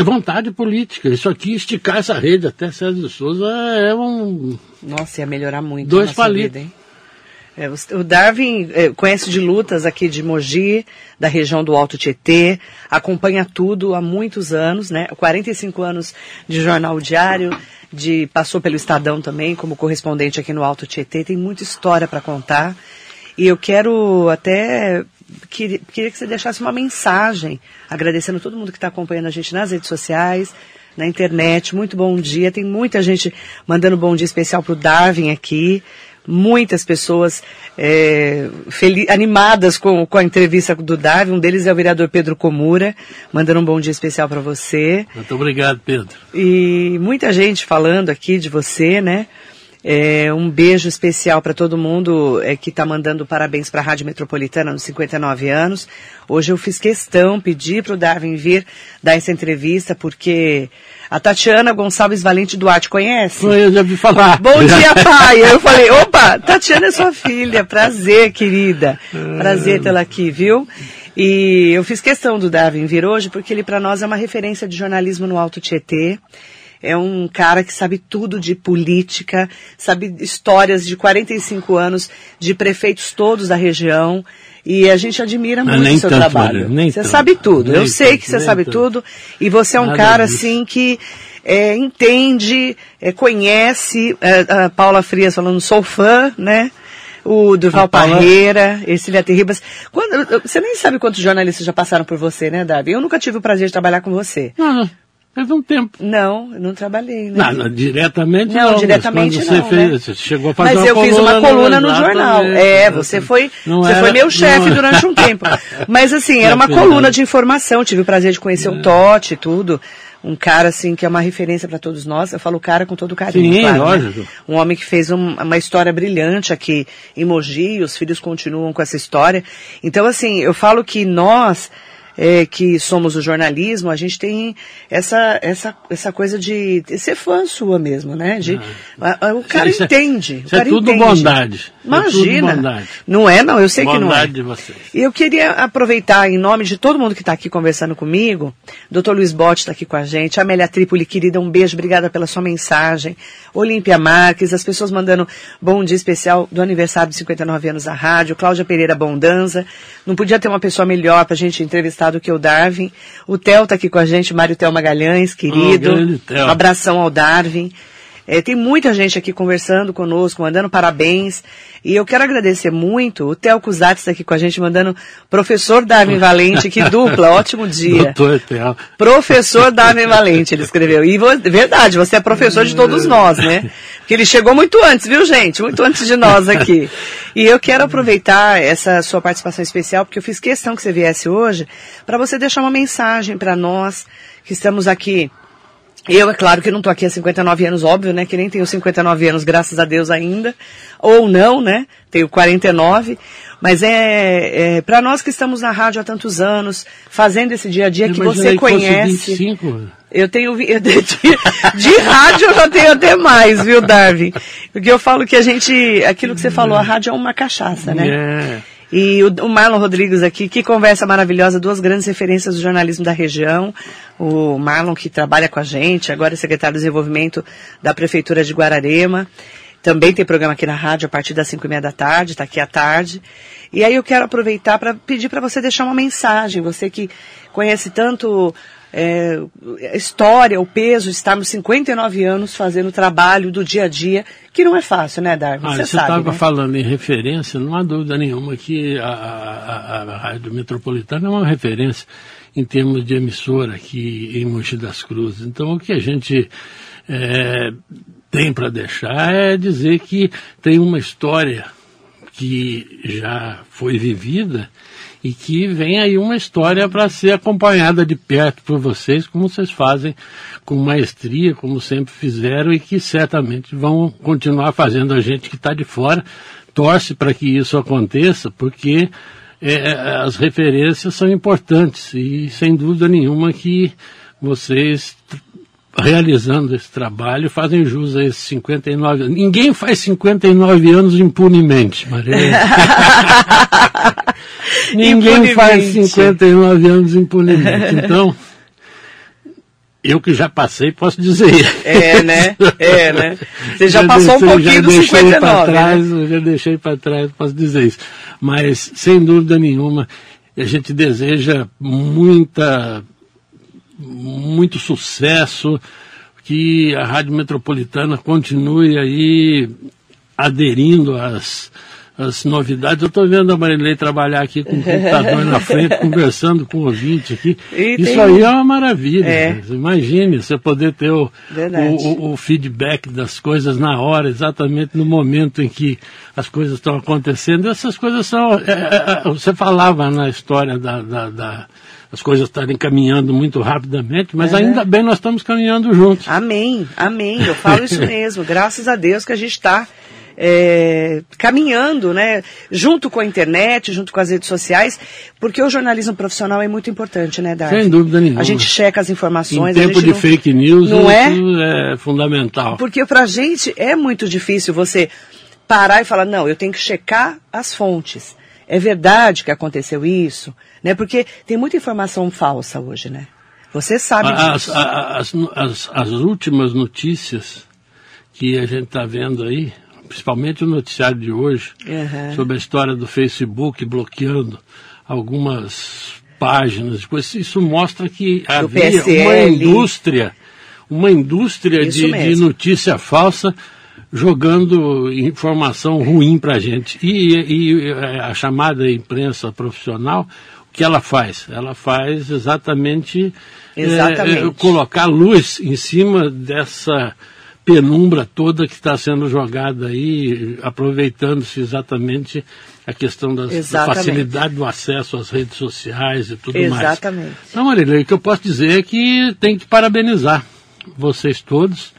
é vontade política. Isso aqui, esticar essa rede até César de Souza é um. Nossa, ia melhorar muito Dois palitos. vida, hein? É, o o Darwin é, conhece de lutas aqui de Mogi, da região do Alto Tietê, acompanha tudo há muitos anos, né? 45 anos de jornal diário, de passou pelo Estadão também como correspondente aqui no Alto Tietê, tem muita história para contar. E eu quero até queria, queria que você deixasse uma mensagem, agradecendo todo mundo que está acompanhando a gente nas redes sociais, na internet. Muito bom dia. Tem muita gente mandando bom dia especial para o Darwin aqui. muitas pessoas é, animadas com, com a entrevista do Darwin. Um deles é o vereador Pedro Comura, mandando um bom dia especial para você. Muito obrigado, Pedro. E muita gente falando aqui de você, né? É, um beijo especial para todo mundo é, que está mandando parabéns para a Rádio Metropolitana nos 59 anos. Hoje eu fiz questão, pedi para o Darwin vir dar essa entrevista, porque a Tatiana Gonçalves Valente Duarte conhece? Eu já vi falar. Bom [laughs] dia, pai. Eu falei, opa, Tatiana é sua filha. Prazer, querida. Prazer tê-la aqui, viu? E eu fiz questão do Darwin vir hoje, porque ele para nós é uma referência de jornalismo no Alto Tietê. É um cara que sabe tudo de política, sabe histórias de 45 anos de prefeitos todos da região. E a gente admira muito o seu tanto, trabalho. Você sabe tudo. Eu sei tanto, que você sabe tanto. tudo. E você é um Nada cara, disso. assim, que é, entende, é, conhece. É, a Paula Frias falando, sou fã, né? o Durval. Parreira, Ercília Terribas. Quando, você nem sabe quantos jornalistas já passaram por você, né, Davi? Eu nunca tive o prazer de trabalhar com você. Não, não. Faz um tempo. Não, não trabalhei, né? Não, não diretamente não. Não, diretamente você não, fez, né? Você chegou a fazer Mas uma eu coluna fiz uma coluna no, jornal. É, você foi, você era, foi meu chefe durante um tempo. [laughs] Mas assim, era uma coluna de informação. Tive o prazer de conhecer é. o Totti e tudo. Um cara, assim, que é uma referência para todos nós. Eu falo cara com todo carinho. Sim, claro, lógico. Né? Um homem que fez um, uma história brilhante aqui em Mogi. Os filhos continuam com essa história. Então, assim, eu falo que nós é, que somos o jornalismo, a gente tem essa, essa, essa coisa de, ser fã sua mesmo, né? De, ah. a, a, o cara isso é- entende. Isso é cara é tudo entende. bondade. Imagina. É. Não é, não, eu sei bondade que não é. de vocês. E eu queria aproveitar, em nome de todo mundo que está aqui conversando comigo, Dr. Luiz Botti está aqui com a gente, Amélia Trípoli, querida, um beijo, obrigada pela sua mensagem. Olímpia Marques, as pessoas mandando bom dia especial do aniversário de 59 anos da rádio, Cláudia Pereira Bondanza. Não podia ter uma pessoa melhor para a gente entrevistar do que o Darwin. O Theo está aqui com a gente, Mário Theo Magalhães, querido. Oh, um abração ao Darwin. É, tem muita gente aqui conversando conosco, mandando parabéns. E eu quero agradecer muito o Theo Cusatz está aqui com a gente, mandando professor Darwin Valente, que dupla, ótimo dia. Doutor Theo. Professor Darwin Valente, ele escreveu. E verdade, você é professor de todos nós, né? Porque ele chegou muito antes, viu, gente? Muito antes de nós aqui. E eu quero aproveitar essa sua participação especial, porque eu fiz questão que você viesse hoje, para você deixar uma mensagem para nós que estamos aqui eu, é claro que não estou aqui há 59 anos, óbvio, né? Que nem tenho 59 anos, graças a Deus ainda. Ou não, né? Tenho 49. Mas é, é para nós que estamos na rádio há tantos anos, fazendo esse dia a dia que você que conhece. 25. Eu tenho eu, [laughs] de, de rádio eu já tenho até mais, viu, Darwin? Porque eu falo que a gente, aquilo que você falou, a rádio é uma cachaça, né? É. E o, o, Marlon Rodrigues aqui, que conversa maravilhosa, duas grandes referências do jornalismo da região. O Marlon, que trabalha com a gente, agora é secretário de desenvolvimento da Prefeitura de Guararema. Também tem programa aqui na rádio a partir das cinco e meia da tarde, está aqui à tarde. E aí eu quero aproveitar para pedir para você deixar uma mensagem, você que conhece tanto é, a história, o peso, estarmos 59 anos fazendo o trabalho do dia a dia, que não é fácil, né, Darwin? Ah, você estava né? falando em referência, não há dúvida nenhuma que a, a, a, Rádio Metropolitana é uma referência em termos de emissora aqui em Mogi das Cruzes. Então, o que a gente é, tem para deixar é dizer que tem uma história que já foi vivida e que vem aí uma história para ser acompanhada de perto por vocês, como vocês fazem com maestria, como sempre fizeram e que certamente vão continuar fazendo a gente que está de fora. Torce para que isso aconteça, porque é, as referências são importantes e sem dúvida nenhuma que vocês realizando esse trabalho fazem jus a esses 59 anos. Ninguém faz 59 anos impunemente, Maria. [laughs] [laughs] Ninguém faz 59 anos impunemente. [laughs] Então, eu que já passei, posso dizer. É, né? É, né? Você já, já passou deixei, um pouquinho dos 59, trás, né? Já deixei para trás, posso dizer isso. Mas, sem dúvida nenhuma, a gente deseja muita, muito sucesso, que a Rádio Metropolitana continue aí aderindo às as novidades. Eu estou vendo a Marilei trabalhar aqui com o computador na frente, [laughs] conversando com o ouvinte aqui. E Isso tem... aí é uma maravilha. É. Imagine você poder ter o, o, o, feedback das coisas na hora, exatamente no momento em que as coisas estão acontecendo. Essas coisas são. É, é, é você falava na história da, da, da as coisas estarem caminhando muito rapidamente, mas ainda bem nós estamos caminhando juntos. Amém, amém. Eu falo isso [laughs] mesmo. Graças a Deus que a gente está é, caminhando, né, junto com a internet, junto com as redes sociais, porque o jornalismo profissional é muito importante, né, Darcy? Sem dúvida nenhuma. A gente checa as informações. Em tempo de não, fake news, não é? é fundamental. Porque para a gente é muito difícil você parar e falar, não, eu tenho que checar as fontes. É verdade que aconteceu isso, né? Porque tem muita informação falsa hoje, né? Você sabe as, disso. As, as, as últimas notícias que a gente está vendo aí, principalmente o noticiário de hoje, uhum. sobre a história do Facebook bloqueando algumas páginas. Isso mostra que do havia PSL. uma indústria, uma indústria de, de, notícia falsa jogando informação ruim para a gente. E, e a chamada imprensa profissional, o que ela faz? Ela faz exatamente, exatamente. É, colocar luz em cima dessa penumbra toda que está sendo jogada aí, aproveitando-se exatamente a questão das, da facilidade do acesso às redes sociais e tudo exatamente. mais. Exatamente. Então, Marília, o que eu posso dizer é que tem que parabenizar vocês todos,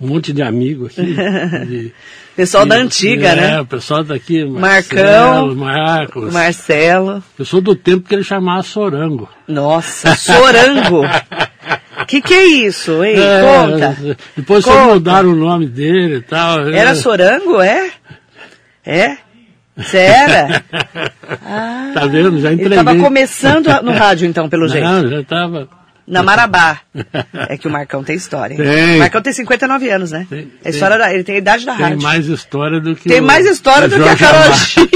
um monte de amigos aqui. [laughs] De, pessoal de, da antiga, é, né? É, o pessoal daqui, Marcão, Marcos. Marcelo. Eu sou do tempo que ele chamava Sorango. Nossa, Sorango! [laughs] que que é isso, hein? É, Conta. Depois Conta. só mudaram o nome dele e tal. Era é. Sorango, é? É? Você era? [laughs] Ah, tá vendo? Já entreguei. Ele estava começando no rádio, então, pelo jeito. Não, já estava. Na Marabá. [laughs] É que o Marcão tem história. Tem. O Marcão tem 59 anos, né? Tem, a história tem. Da, ele tem a idade da tem rádio. Tem mais história do que Tem o, mais história do que a Carochinha.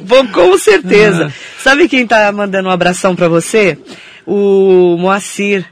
[laughs] Bom, com certeza. Ah. Sabe quem tá mandando um abração para você? O Moacir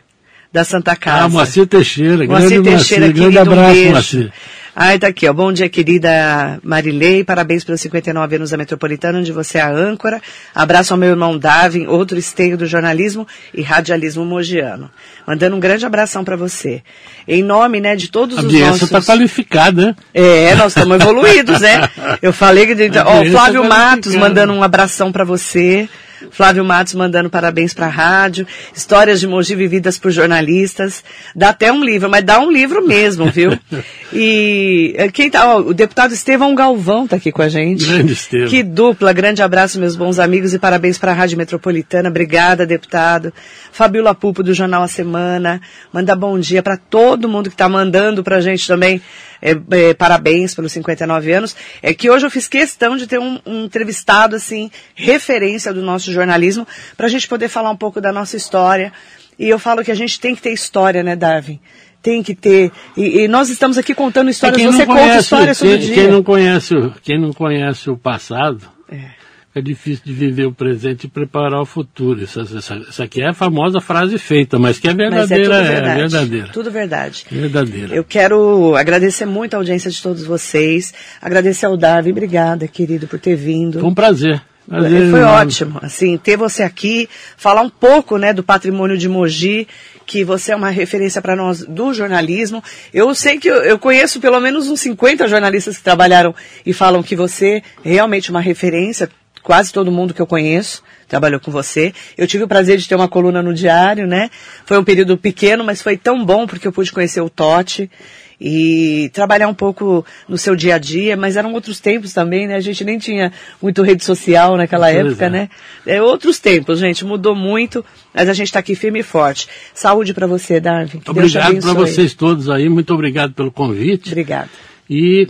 da Santa Casa. Ah, Moacir Teixeira, Moacir grande Teixeira, Moacir, querido, grande abraço, um Moacir. Ai, tá aqui, ó. Bom dia, querida Marilei. Parabéns pelos 59 anos da Metropolitana, onde você é a âncora. Abraço ao meu irmão Davin, outro esteio do jornalismo e radialismo mogiano. Mandando um grande abração para você. Em nome, né, de todos a os nossos... está qualificada, né? É, nós estamos [laughs] evoluídos, né? Eu falei que... Ó, Flávio tá Matos mandando um abração para você. Flávio Matos mandando parabéns para a rádio, histórias de Mogi vividas por jornalistas. Dá até um livro, mas dá um livro mesmo, viu? [laughs] E eh, quem tá, ó, o deputado Estevão Galvão está aqui com a gente. Grande Estevão. Que dupla, grande abraço, meus bons amigos, e parabéns para a Rádio Metropolitana. Obrigada, deputado. Fabiola Pupo, do Jornal A Semana. Manda bom dia para todo mundo que está mandando para a gente também é, é, parabéns pelos 59 anos, é que hoje eu fiz questão de ter um, um entrevistado, assim, referência do nosso jornalismo, para a gente poder falar um pouco da nossa história. E eu falo que a gente tem que ter história, né, Darwin? Tem que ter. E, e nós estamos aqui contando histórias. É, Você conhece, conta histórias todo quem, dia. Quem não conhece, quem não conhece o passado. É é difícil de viver o presente e preparar o futuro. Isso aqui é a famosa frase feita, mas que é verdadeira. Mas é, tudo é verdadeira. Tudo verdade. Verdadeira. Eu quero agradecer muito a audiência de todos vocês, agradecer ao Davi, obrigada, querido, por ter vindo. Foi um prazer. prazer Foi ótimo, assim, ter você aqui, falar um pouco, né, do patrimônio de Mogi, que você é uma referência para nós do jornalismo. Eu sei que eu, eu, conheço pelo menos uns 50 jornalistas que trabalharam e falam que você é realmente uma referência, quase todo mundo que eu conheço trabalhou com você. Eu tive o prazer de ter uma coluna no diário, né? Foi um período pequeno, mas foi tão bom porque eu pude conhecer o Totti e trabalhar um pouco no seu dia a dia, mas eram outros tempos também, né? A gente nem tinha muito rede social naquela pois época, é. né? É outros tempos, gente, mudou muito, mas a gente está aqui firme e forte. Saúde para você, Darwin. obrigado para vocês todos aí, muito obrigado pelo convite. Obrigado. E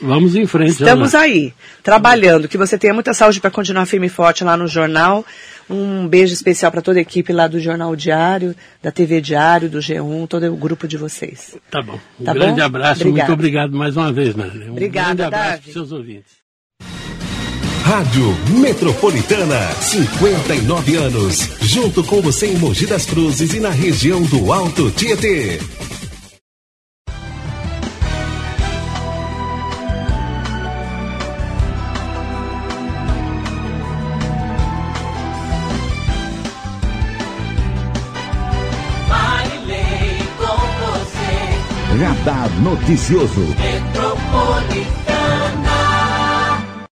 Vamos em frente. Estamos aí, trabalhando. Que você tenha muita saúde para continuar firme e forte lá no jornal. Um beijo especial para toda a equipe lá do Jornal Diário, da TV Diário, do G1, todo o grupo de vocês. Tá bom. Um tá grande bom? abraço, Obrigada. muito obrigado mais uma vez, Maria. Um Obrigada, grande abraço para os seus ouvintes. Rádio Metropolitana, 59 anos. Junto com você em Mogi das Cruzes e na região do Alto Tietê. Radar Noticioso.